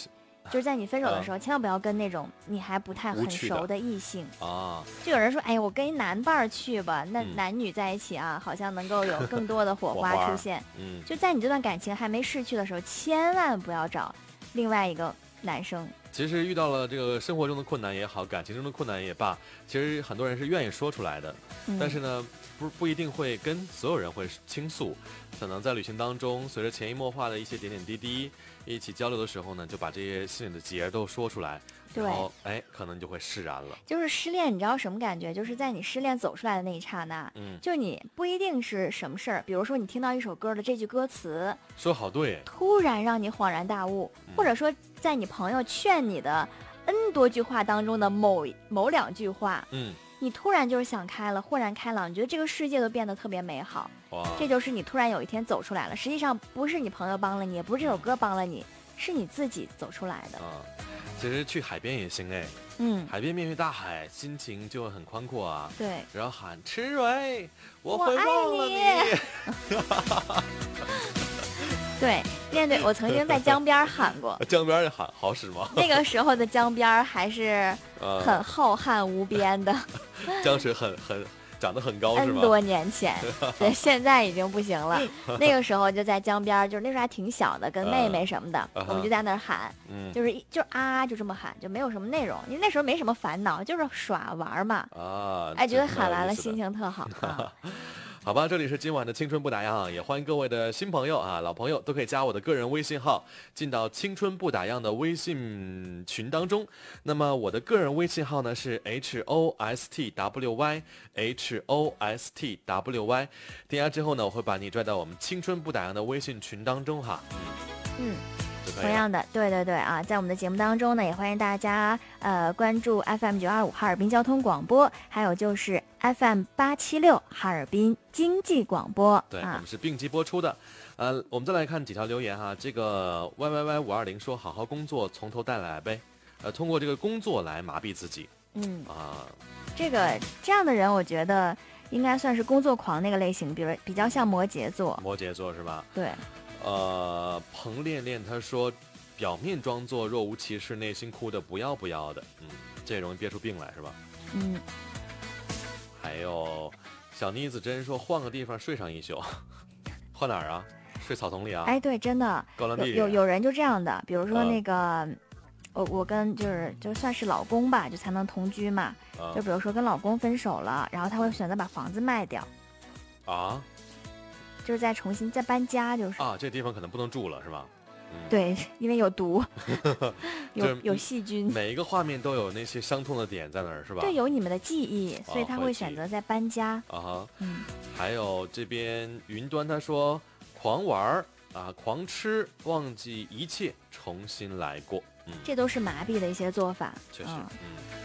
就是在你分手的时候，千万不要跟那种你还不太很熟的异性。啊，就有人说，哎呀，我跟一男伴儿去吧，那嗯男女在一起啊，好像能够有更多的 火火花出现。嗯，就在你这段感情还没逝去的时候，千万不要找另外一个男生。其实遇到了这个生活中的困难也好，感情中的困难也罢，其实很多人是愿意说出来的，嗯、但是呢，不不一定会跟所有人会倾诉，可能在旅行当中，随着潜移默化的一些点点滴滴，一起交流的时候呢，就把这些心里的结都说出来，对然后哎，可能就会释然了。就是失恋，你知道什么感觉？就是在你失恋走出来的那一刹那，嗯，就你不一定是什么事儿，比如说你听到一首歌的这句歌词，说好对，突然让你恍然大悟，嗯或者说在你朋友劝你的 N 多句话当中的某某两句话，嗯，你突然就是想开了，豁然开朗，你觉得这个世界都变得特别美好。哇，这就是你突然有一天走出来了。实际上不是你朋友帮了你，也不是这首歌帮了你，是你自己走出来的。啊，其实去海边也行哎，嗯，海边面对大海，心情就会很宽阔啊。对。然后喊池蕊，我会忘了你你。对，面对我曾经在江边喊过，江边儿喊好使吗？那个时候的江边还是呃，很浩瀚无边的江水很很长得很高是，N 吗？多年前。对，现在已经不行了。那个时候就在江边，就是那时候还挺小的，跟妹妹什么的，嗯我们就在那儿喊，嗯就是一就是啊，就这么喊，就没有什么内容，因为那时候没什么烦恼，就是耍玩嘛。啊，哎，觉得喊完了心情特好啊。好吧，这里是今晚的青春不打烊，也欢迎各位的新朋友啊、老朋友都可以加我的个人微信号，进到青春不打烊的微信群当中。那么我的个人微信号呢是 h o s t w y h o s t w y，添加之后呢，我会把你拽到我们青春不打烊的微信群当中哈。嗯。同样的，对对对啊，在我们的节目当中呢，也欢迎大家呃关注 FM 九二五哈尔滨交通广播，还有就是 FM 八七六哈尔滨经济广播对，我啊们。是并机播出的。呃，我们再来看几条留言哈。这个 Y Y Y 五二零说：“好好工作，从头带来呗。呃，通过这个工作来麻痹自己嗯，啊。这个这样的人，我觉得应该算是工作狂那个类型，比如比较像摩羯座。摩羯座是吧？对，呃，彭恋恋他说，表面装作若无其事，内心哭的不要不要的。嗯，这也容易憋出病来是吧？嗯，还有小妮子真说，换个地方睡上一宿，换哪儿啊？睡草丛里啊？哎，对，真的有高粱地里有有人就这样的，比如说啊那个，我我跟就是就算是老公吧，就才能同居嘛。啊就比如说跟老公分手了，然后他会选择把房子卖掉，啊就是在重新再搬家，就是、啊！这地方可能不能住了是吧？嗯，对，因为有毒，有有细菌。每一个画面都有那些伤痛的点在那儿是吧？对，有你们的记忆，所以他会选择在搬家。啊哈。嗯，还有这边云端他说狂玩儿啊，狂吃，忘记一切，重新来过。嗯，这都是麻痹的一些做法。确实，嗯嗯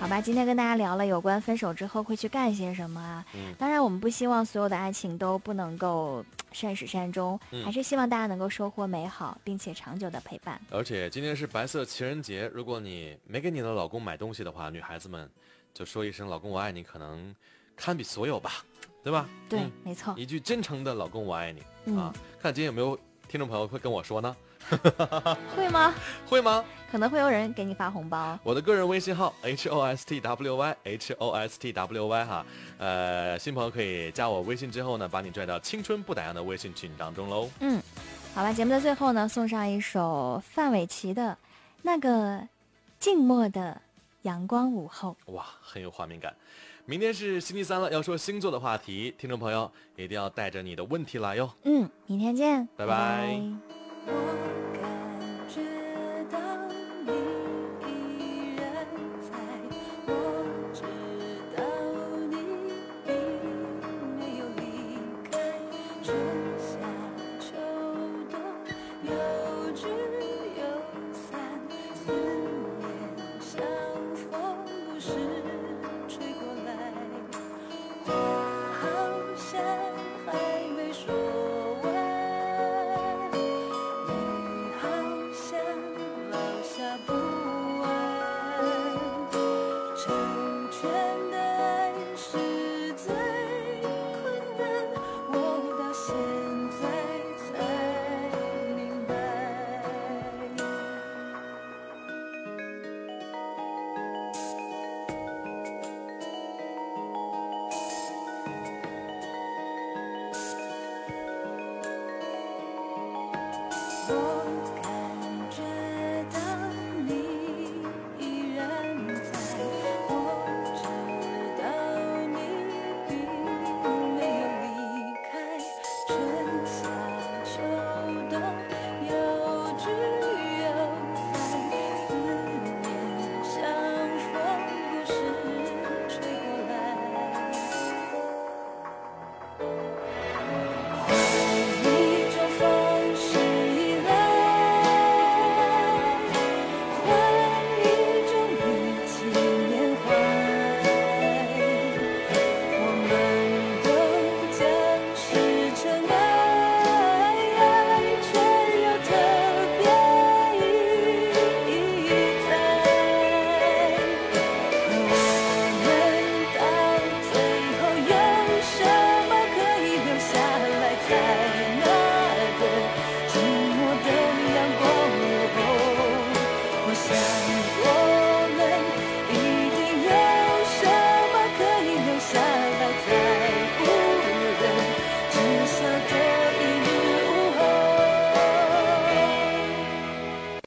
好吧，今天跟大家聊了有关分手之后会去干些什么啊。嗯当然，我们不希望所有的爱情都不能够善始善终，嗯还是希望大家能够收获美好并且长久的陪伴。而且今天是白色情人节，如果你没给你的老公买东西的话，女孩子们就说一声“老公我爱你”，可能堪比所有吧，对吧？对，嗯没错。一句真诚的“老公我爱你”嗯啊，看今天有没有听众朋友会跟我说呢？会吗？会吗？可能会有人给你发红包。我的个人微信号 h o s t w y h o s t w y 哈，呃，新朋友可以加我微信之后呢，把你拽到青春不打烊的微信群当中喽。嗯，好吧，节目的最后呢，送上一首范玮琪的《那个静默的阳光午后》。哇，很有画面感。明天是星期三了，要说星座的话题，听众朋友一定要带着你的问题来哟。嗯，明天见，拜拜拜拜我